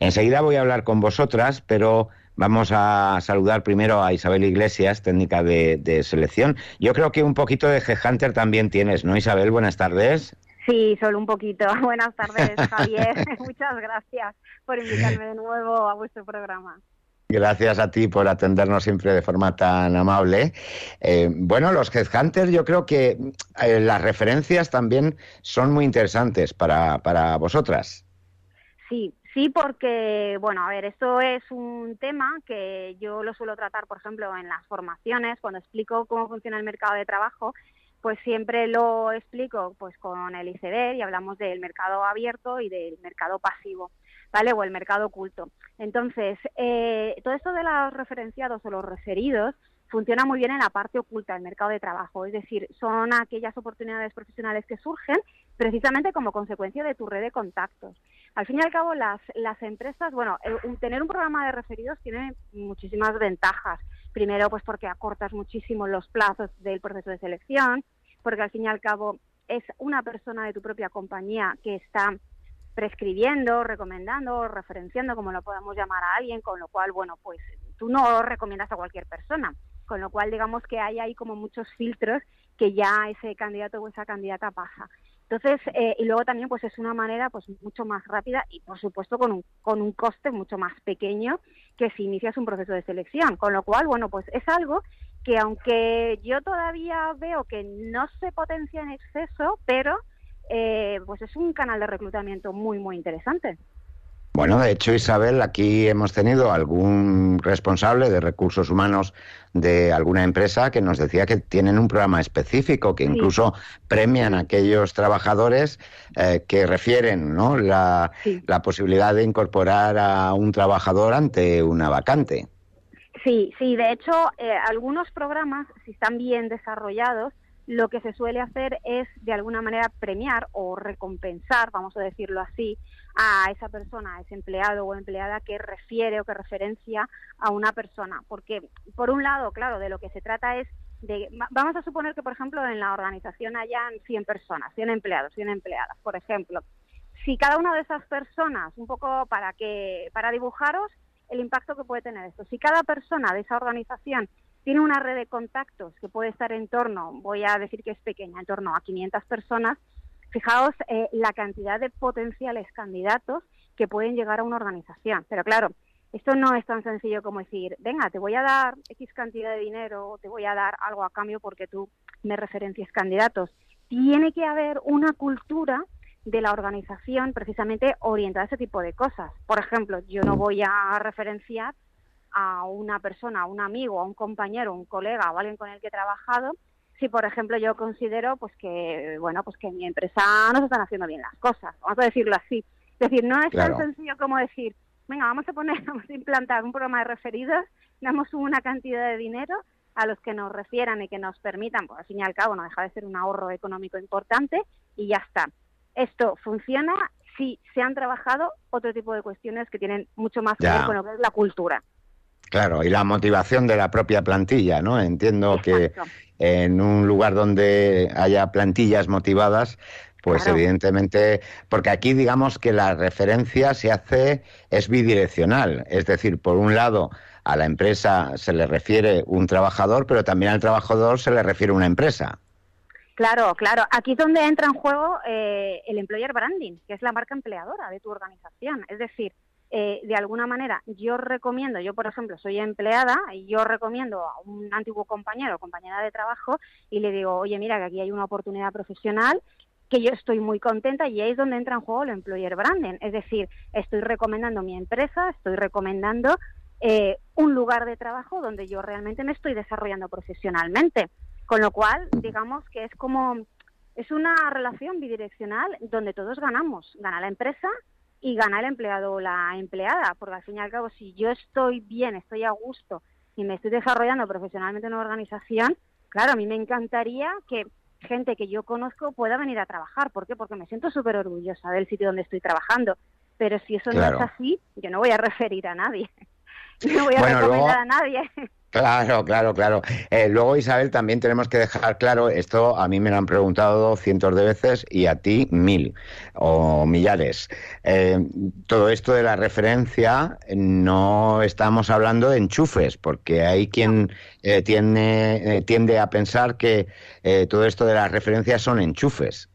Enseguida voy a hablar con vosotras, pero vamos a saludar primero a Isabel Iglesias, técnica de, selección. Yo creo que un poquito de Headhunter también tienes, ¿no, Isabel? Buenas tardes. Sí, solo un poquito. Buenas tardes, Javier. Muchas gracias por invitarme de nuevo a vuestro programa. Gracias a ti por atendernos siempre de forma tan amable. Eh, bueno, los headhunters, yo creo que eh, las referencias también son muy interesantes para, para vosotras. Sí, sí, porque, bueno, a ver, esto es un tema que yo lo suelo tratar, por ejemplo, en las formaciones, cuando explico cómo funciona el mercado de trabajo, pues siempre lo explico pues con el iceberg y hablamos del mercado abierto y del mercado pasivo. ¿vale? O el mercado oculto. Entonces, eh, todo esto de los referenciados o los referidos funciona muy bien en la parte oculta del mercado de trabajo, es decir, son aquellas oportunidades profesionales que surgen precisamente como consecuencia de tu red de contactos. Al fin y al cabo, las, las empresas, bueno, tener un programa de referidos tiene muchísimas ventajas. Primero, pues porque acortas muchísimo los plazos del proceso de selección, porque al fin y al cabo es una persona de tu propia compañía que está prescribiendo, recomendando, referenciando, como lo podamos llamar a alguien, con lo cual, bueno, pues tú no recomiendas a cualquier persona, con lo cual digamos que hay ahí como muchos filtros que ya ese candidato o esa candidata pasa. Entonces, eh, y luego también pues es una manera pues mucho más rápida y por supuesto con un, con un coste mucho más pequeño que si inicias un proceso de selección. Con lo cual, bueno, pues es algo que aunque yo todavía veo que no se potencia en exceso, pero eh, pues es un canal de reclutamiento muy, muy interesante. Bueno, de hecho, Isabel, aquí hemos tenido algún responsable de recursos humanos de alguna empresa que nos decía que tienen un programa específico, que incluso premian a aquellos trabajadores eh, que refieren ¿no? la, posibilidad de incorporar a un trabajador ante una vacante. Sí, sí, de hecho, eh, algunos programas, si están bien desarrollados, lo que se suele hacer es de alguna manera premiar o recompensar, vamos a decirlo así, a esa persona, a ese empleado o empleada que refiere o que referencia a una persona. Porque, por un lado, claro, de lo que se trata es de, vamos a suponer que, por ejemplo, en la organización hayan 100 personas, 100 empleados, 100 empleadas, por ejemplo. Si cada una de esas personas, un poco para que, para dibujaros el impacto que puede tener esto, si cada persona de esa organización tiene una red de contactos que puede estar en torno, voy a decir que es pequeña, en torno a 500 personas. Fijaos eh, la cantidad de potenciales candidatos que pueden llegar a una organización. Pero claro, esto no es tan sencillo como decir, venga, te voy a dar X cantidad de dinero o te voy a dar algo a cambio porque tú me referencias candidatos. Tiene que haber una cultura de la organización precisamente orientada a ese tipo de cosas. Por ejemplo, yo no voy a referenciar a una persona, a un amigo, a un compañero, un colega o alguien con el que he trabajado, si por ejemplo yo considero pues que bueno pues que en mi empresa no se están haciendo bien las cosas, vamos a decirlo así. Es decir, no es tan sencillo como decir, venga, vamos a poner, vamos a implantar un programa de referidos, damos una cantidad de dinero a los que nos refieran y que nos permitan, pues al fin y al cabo no deja de ser un ahorro económico importante y ya está. Esto funciona si se han trabajado otro tipo de cuestiones que tienen mucho más que ver con lo que es la cultura. Claro, y la motivación de la propia plantilla, ¿no? Entiendo que en un lugar donde haya plantillas motivadas, pues evidentemente, porque aquí digamos que la referencia se hace, es bidireccional, es decir, por un lado a la empresa se le refiere un trabajador, pero también al trabajador se le refiere una empresa. Claro, claro. Aquí es donde entra en juego eh, el employer branding, que es la marca empleadora de tu organización. Es decir, eh, de alguna manera yo recomiendo, yo por ejemplo soy empleada y yo recomiendo a un antiguo compañero o compañera de trabajo y le digo, oye, mira que aquí hay una oportunidad profesional que yo estoy muy contenta y ahí es donde entra en juego el employer branding. Es decir, estoy recomendando mi empresa, estoy recomendando eh, un lugar de trabajo donde yo realmente me estoy desarrollando profesionalmente. Con lo cual, digamos que es como, es una relación bidireccional donde todos ganamos. Gana la empresa y gana el empleado o la empleada, porque al fin y al cabo, si yo estoy bien, estoy a gusto y me estoy desarrollando profesionalmente en una organización, claro, a mí me encantaría que gente que yo conozco pueda venir a trabajar. ¿Por qué? Porque me siento súper orgullosa del sitio donde estoy trabajando. Pero si eso no es así, yo no voy a referir a nadie. No voy a recomendar a nadie. Claro, claro, claro. Eh, luego, Isabel, también tenemos que dejar claro, esto a mí me lo han preguntado cientos de veces y a ti mil o millares. Eh, todo esto de la referencia, no estamos hablando de enchufes, porque hay quien eh, tiene, tiende a pensar que todo esto de las referencias son enchufes.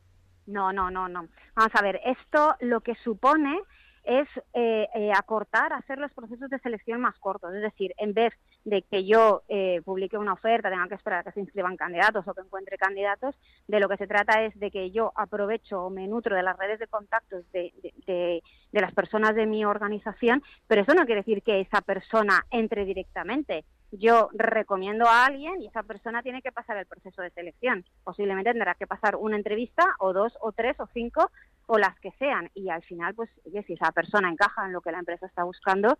No, no, no, no. Vamos a ver, esto lo que supone es eh, eh, acortar, hacer los procesos de selección más cortos. Es decir, en vez de que yo eh, publique una oferta, tenga que esperar a que se inscriban candidatos o que encuentre candidatos, de lo que se trata es de que yo aprovecho o me nutro de las redes de contactos de, de, de las personas de mi organización, pero eso no quiere decir que esa persona entre directamente yo recomiendo a alguien y esa persona tiene que pasar el proceso de selección. Posiblemente tendrá que pasar una entrevista o dos o tres o cinco o las que sean. Y al final, pues, si esa persona encaja en lo que la empresa está buscando,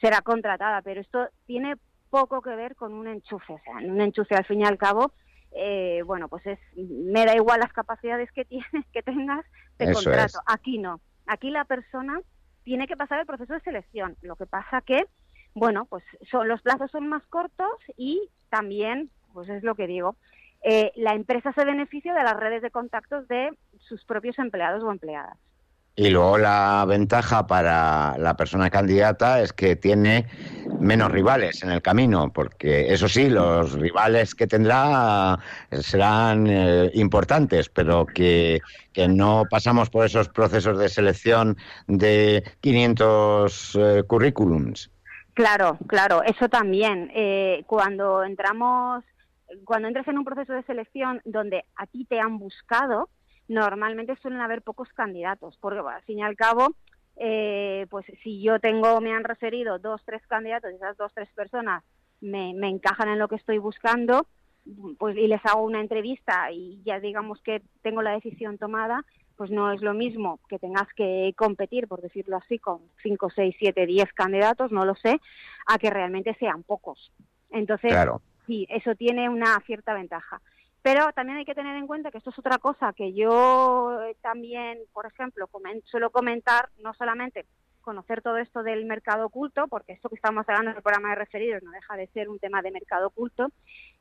será contratada. Pero esto tiene poco que ver con un enchufe. O sea, en un enchufe, al fin y al cabo, eh, bueno, pues es, me da igual las capacidades que tienes, que tengas, de contrato. Aquí no. Aquí la persona tiene que pasar el proceso de selección. Lo que pasa que bueno, pues son, los plazos son más cortos y también, pues es lo que digo, eh, la empresa se beneficia de las redes de contactos de sus propios empleados o empleadas. Y luego la ventaja para la persona candidata es que tiene menos rivales en el camino, porque eso sí, los rivales que tendrá serán eh, importantes, pero que, que, no pasamos por esos procesos de selección de 500 eh, currículums. Claro, claro, eso también. Eh, cuando entramos, cuando entres en un proceso de selección donde a ti te han buscado, normalmente suelen haber pocos candidatos, porque al fin y al cabo, eh, pues si yo tengo, me han referido dos, tres candidatos y esas dos, tres personas me, me encajan en lo que estoy buscando, pues y les hago una entrevista y ya digamos que tengo la decisión tomada, pues no es lo mismo que tengas que competir, por decirlo así, con 5, 6, 7, 10 candidatos, no lo sé, a que realmente sean pocos. Entonces, sí, eso tiene una cierta ventaja. Pero también hay que tener en cuenta que esto es otra cosa que yo también, por ejemplo, suelo comentar, no solamente conocer todo esto del mercado oculto, porque esto que estamos hablando en el programa de referidos no deja de ser un tema de mercado oculto,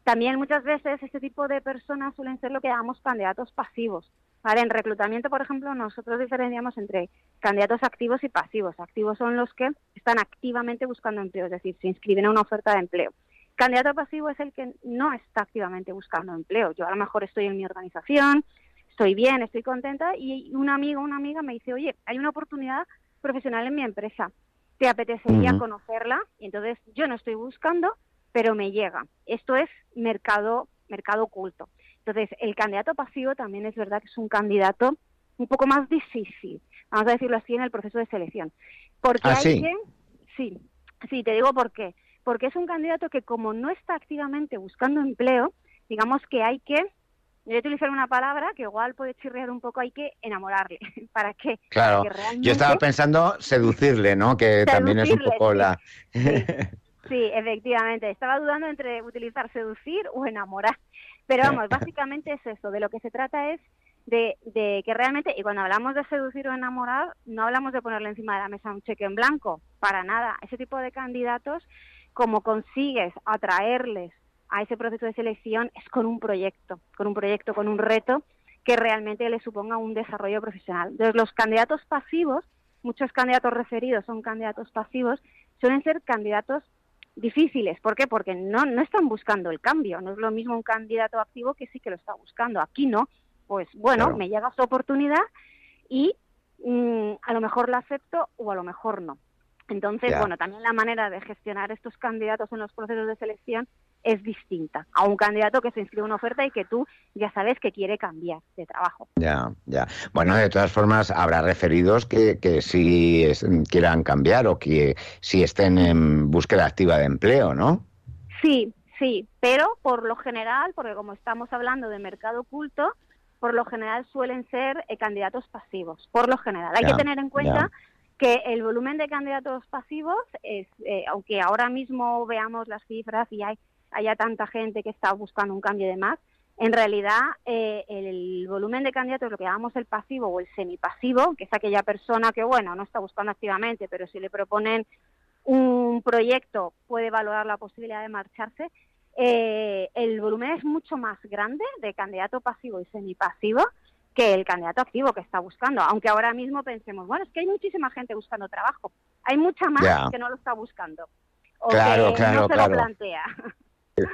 también muchas veces este tipo de personas suelen ser lo que llamamos candidatos pasivos. Vale, en reclutamiento, por ejemplo, nosotros diferenciamos entre candidatos activos y pasivos. Activos son los que están activamente buscando empleo, es decir, se inscriben a una oferta de empleo. Candidato pasivo es el que no está activamente buscando empleo. Yo a lo mejor estoy en mi organización, estoy bien, estoy contenta y un amigo o una amiga me dice, oye, hay una oportunidad profesional en mi empresa, ¿te apetecería conocerla? Y entonces yo no estoy buscando, pero me llega. Esto es mercado, mercado oculto. Entonces, el candidato pasivo también es verdad que es un candidato un poco más difícil, vamos a decirlo así, en el proceso de selección. Porque ¿Ah, hay que, sí, sí, te digo por qué. Porque es un candidato que como no está activamente buscando empleo, digamos que hay que, voy a utilizar una palabra que igual puede chirrear un poco, hay que enamorarle. ¿Para qué? Claro, yo estaba pensando seducirle, ¿no? Que también es un poco la... Sí, efectivamente. Estaba dudando entre utilizar seducir o enamorar. Pero vamos, básicamente es eso. De lo que se trata es de, de, que realmente, y cuando hablamos de seducir o enamorar, no hablamos de ponerle encima de la mesa un cheque en blanco, para nada. Ese tipo de candidatos, como consigues atraerles a ese proceso de selección, es con un proyecto, con un proyecto, con un reto que realmente le suponga un desarrollo profesional. Entonces, los candidatos pasivos, muchos candidatos referidos son candidatos pasivos, suelen ser candidatos difíciles. ¿Por qué? Porque no, no están buscando el cambio. No es lo mismo un candidato activo que sí que lo está buscando. Aquí no. Pues bueno, me llega su oportunidad y mm, a lo mejor la acepto o a lo mejor no. Entonces, bueno, también la manera de gestionar estos candidatos en los procesos de selección es distinta a un candidato que se inscribe en una oferta y que tú ya sabes que quiere cambiar de trabajo. Ya, ya. Bueno, de todas formas, habrá referidos que, que sí quieran cambiar o que sí estén en búsqueda activa de empleo, ¿no? Sí, sí, pero por lo general, porque como estamos hablando de mercado oculto, por lo general suelen ser eh, candidatos pasivos, por lo general. Hay que tener en cuenta que el volumen de candidatos pasivos es, eh, aunque ahora mismo veamos las cifras y hay haya tanta gente que está buscando un cambio de más, en realidad eh, el volumen de candidatos, lo que llamamos el pasivo o el semipasivo, que es aquella persona que, bueno, no está buscando activamente, pero si le proponen un proyecto puede valorar la posibilidad de marcharse, eh, el volumen es mucho más grande de candidato pasivo y semipasivo que el candidato activo que está buscando. Aunque ahora mismo pensemos, bueno, es que hay muchísima gente buscando trabajo. Hay mucha más que no lo está buscando. O claro, que no se lo plantea.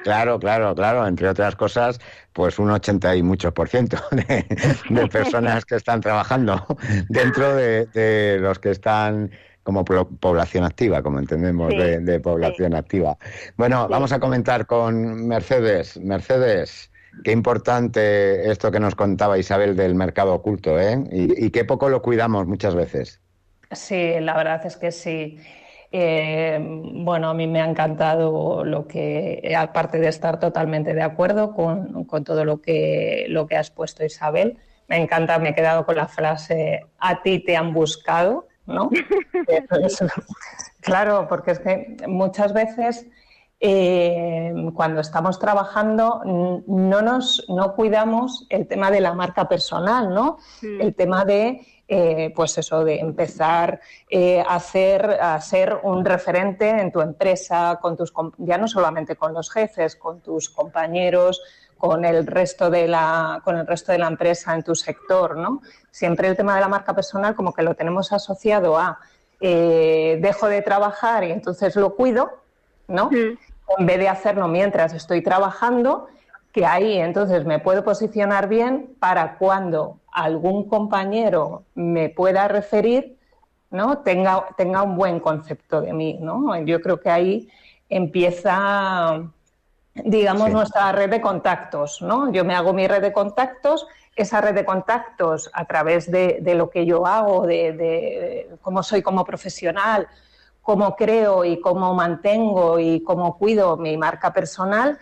Claro, claro, claro. Entre otras cosas, pues un 80 y muchos por ciento de, personas que están trabajando dentro de, los que están como población activa, como entendemos de, población activa. Bueno, vamos a comentar con Mercedes. Mercedes, qué importante esto que nos contaba Isabel del mercado oculto, ¿eh? Y, y qué poco lo cuidamos muchas veces. Sí, la verdad es que sí. Eh, bueno, a mí me ha encantado lo que, aparte de estar totalmente de acuerdo con, todo lo que, lo que has puesto, Isabel, me encanta, me he quedado con la frase, a ti te han buscado, ¿no? claro, porque es que muchas veces eh, cuando estamos trabajando no nos no cuidamos el tema de la marca personal, ¿no? El tema de eh, pues eso, de empezar eh, a, hacer, a ser un referente en tu empresa, con tus, ya no solamente con los jefes, con tus compañeros, con el resto de la, con el resto de la empresa en tu sector, ¿no? Siempre el tema de la marca personal como que lo tenemos asociado a dejo de trabajar y entonces lo cuido, ¿no? En vez de hacerlo mientras estoy trabajando, que ahí entonces me puedo posicionar bien para cuando algún compañero me pueda referir, ¿no? tenga, tenga un buen concepto de mí. ¿no? Yo creo que ahí empieza, digamos, nuestra red de contactos. ¿no? Yo me hago mi red de contactos, esa red de contactos a través de, lo que yo hago, de, de cómo soy como profesional, cómo creo y cómo mantengo y cómo cuido mi marca personal,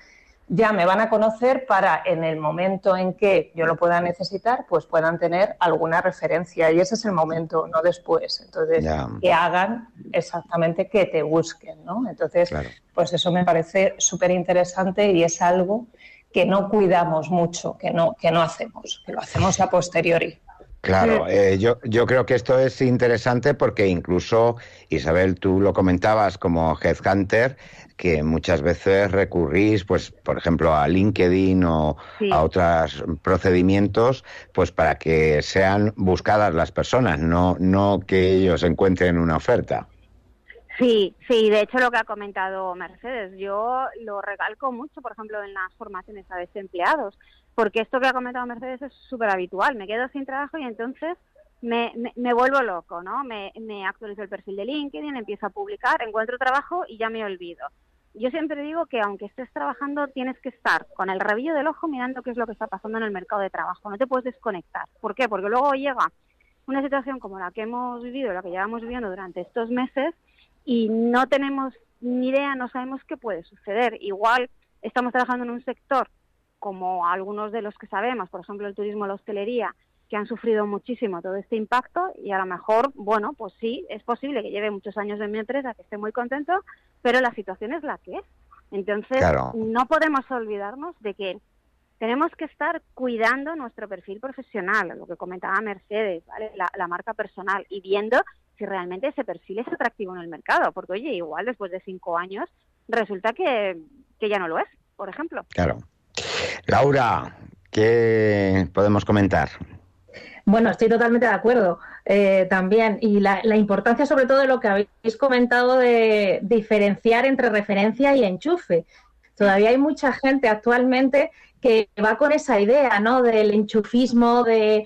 ya me van a conocer para en el momento en que yo lo pueda necesitar, pues puedan tener alguna referencia. Y ese es el momento, no después. Entonces, que hagan exactamente que te busquen, ¿no? Entonces, pues eso me parece súper interesante y es algo que no cuidamos mucho, que no, que no hacemos, que lo hacemos a posteriori. Claro, eh, yo, yo creo que esto es interesante porque incluso, Isabel, tú lo comentabas como headhunter, que muchas veces recurrís, pues, por ejemplo, a LinkedIn o a otros procedimientos, pues para que sean buscadas las personas, no, no que ellos encuentren una oferta. Sí, sí, de hecho lo que ha comentado Mercedes, yo lo recalco mucho, por ejemplo, en las formaciones a desempleados, porque esto que ha comentado Mercedes es súper habitual, me quedo sin trabajo y entonces me, me, vuelvo loco, ¿no? Me, me actualizo el perfil de LinkedIn, empiezo a publicar, encuentro trabajo y ya me olvido yo siempre digo que aunque estés trabajando tienes que estar con el rabillo del ojo mirando qué es lo que está pasando en el mercado de trabajo, no te puedes desconectar. ¿Por qué? Porque luego llega una situación como la que hemos vivido, la que llevamos viviendo durante estos meses y no tenemos ni idea, no sabemos qué puede suceder. Igual estamos trabajando en un sector como algunos de los que sabemos, por ejemplo el turismo, la hostelería, que han sufrido muchísimo todo este impacto y a lo mejor, bueno, pues sí, es posible que lleve muchos años en mi empresa, que esté muy contento, pero la situación es la que es. Entonces, no podemos olvidarnos de que tenemos que estar cuidando nuestro perfil profesional, lo que comentaba Mercedes, ¿vale? la, marca personal, y viendo si realmente ese perfil es atractivo en el mercado, porque oye, igual después de cinco años resulta que, que ya no lo es, por ejemplo. Claro. Laura, ¿qué podemos comentar? Bueno, estoy totalmente de acuerdo eh, también. Y la, importancia sobre todo de lo que habéis comentado de diferenciar entre referencia y enchufe. Todavía hay mucha gente actualmente que va con esa idea, ¿no? Del enchufismo, de,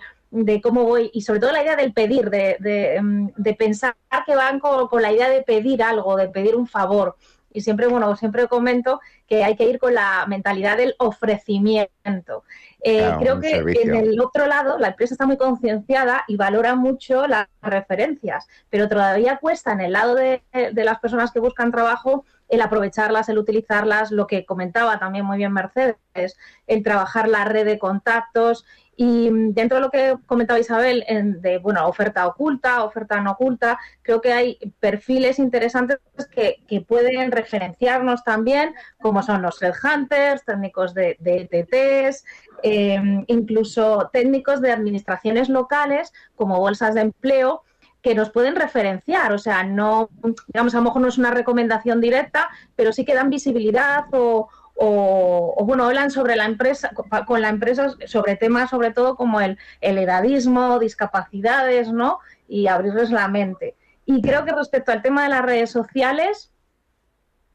cómo voy, y sobre todo la idea del pedir, de, mm, pensar que van con, con, la idea de pedir algo, de pedir un favor. Y siempre, bueno, siempre comento que hay que ir con la mentalidad del ofrecimiento. Eh, creo que en el otro lado la empresa está muy concienciada y valora mucho las referencias, pero todavía cuesta en el lado de, de, las personas que buscan trabajo el aprovecharlas, el utilizarlas, lo que comentaba también muy bien Mercedes, el trabajar la red de contactos, y dentro de lo que comentaba Isabel, de bueno, oferta oculta, oferta no oculta, creo que hay perfiles interesantes que, pueden referenciarnos también, como son los headhunters, técnicos de, de ETTs, em, incluso técnicos de administraciones locales, como bolsas de empleo, que nos pueden referenciar, o sea, no, digamos, a lo mejor no es una recomendación directa, pero sí que dan visibilidad o, o, bueno, hablan sobre la empresa, con la empresa sobre temas sobre todo como el, el edadismo, discapacidades, ¿no? Y abrirles la mente. Y creo que respecto al tema de las redes sociales,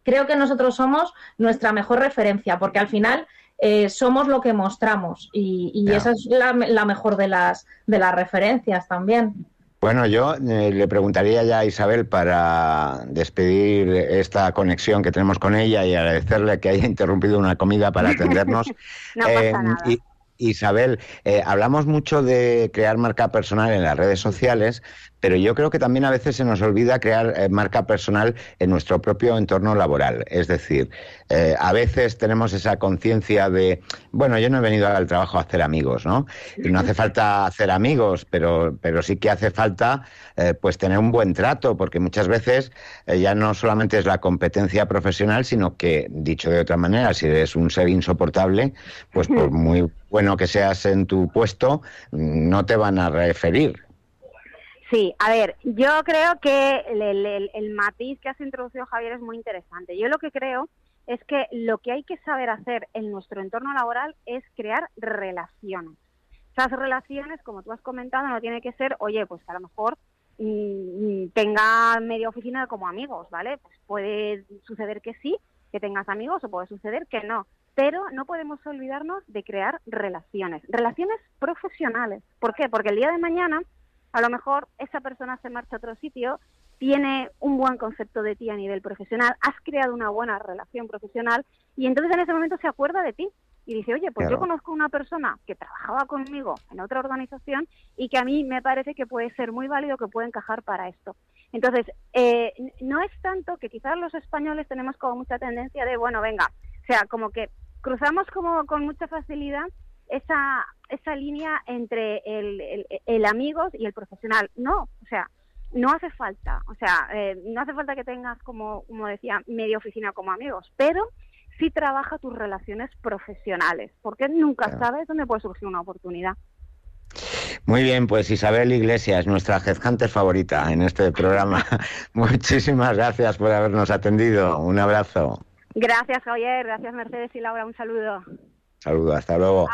creo que nosotros somos nuestra mejor referencia, porque al final eh, somos lo que mostramos y, esa es la, la, mejor de las, de las referencias también. Bueno, yo eh, le preguntaría ya a Isabel para despedir esta conexión que tenemos con ella y agradecerle que haya interrumpido una comida para atendernos. no pasa eh. Isabel, eh, hablamos mucho de crear marca personal en las redes sociales, pero yo creo que también a veces se nos olvida crear eh, marca personal en nuestro propio entorno laboral. Es decir, eh, a veces tenemos esa conciencia de, bueno, yo no he venido al trabajo a hacer amigos, ¿no? Y no hace falta hacer amigos, pero, pero sí que hace falta pues tener un buen trato, porque muchas veces ya no solamente es la competencia profesional, sino que, dicho de otra manera, si eres un ser insoportable, pues por muy bueno que seas en tu puesto, no te van a referir. Sí, a ver, yo creo que el, matiz que has introducido Javier es muy interesante. Yo lo que creo es que lo que hay que saber hacer en nuestro entorno laboral es crear relaciones. Esas relaciones, como tú has comentado, no tiene que ser, oye, pues a lo mejor mm, tenga media oficina como amigos, ¿vale? Pues puede suceder que sí, que tengas amigos, o puede suceder que no pero no podemos olvidarnos de crear relaciones, relaciones profesionales. ¿Por qué? Porque el día de mañana, a lo mejor esa persona se marcha a otro sitio, tiene un buen concepto de ti a nivel profesional, has creado una buena relación profesional y entonces en ese momento se acuerda de ti y dice, oye, pues yo conozco una persona que trabajaba conmigo en otra organización y que a mí me parece que puede ser muy válido, que puede encajar para esto. Entonces, eh, no es tanto que quizás los españoles tenemos como mucha tendencia de, bueno, venga, o sea, como que cruzamos como con mucha facilidad esa, esa línea entre el, el, amigos y el profesional. No, o sea, no hace falta, o sea, eh, no hace falta que tengas como, como decía, media oficina como amigos, pero sí trabaja tus relaciones profesionales, porque nunca sabes dónde puede surgir una oportunidad. Muy bien, pues Isabel Iglesias, nuestra headhunter favorita en este programa. Muchísimas gracias por habernos atendido. Un abrazo. Gracias, Javier. Gracias, Mercedes y Laura. Un saludo. Saludo, hasta luego.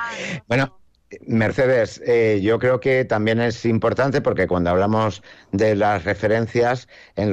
Bueno. Mercedes, eh, yo creo que también es importante porque cuando hablamos de las referencias en los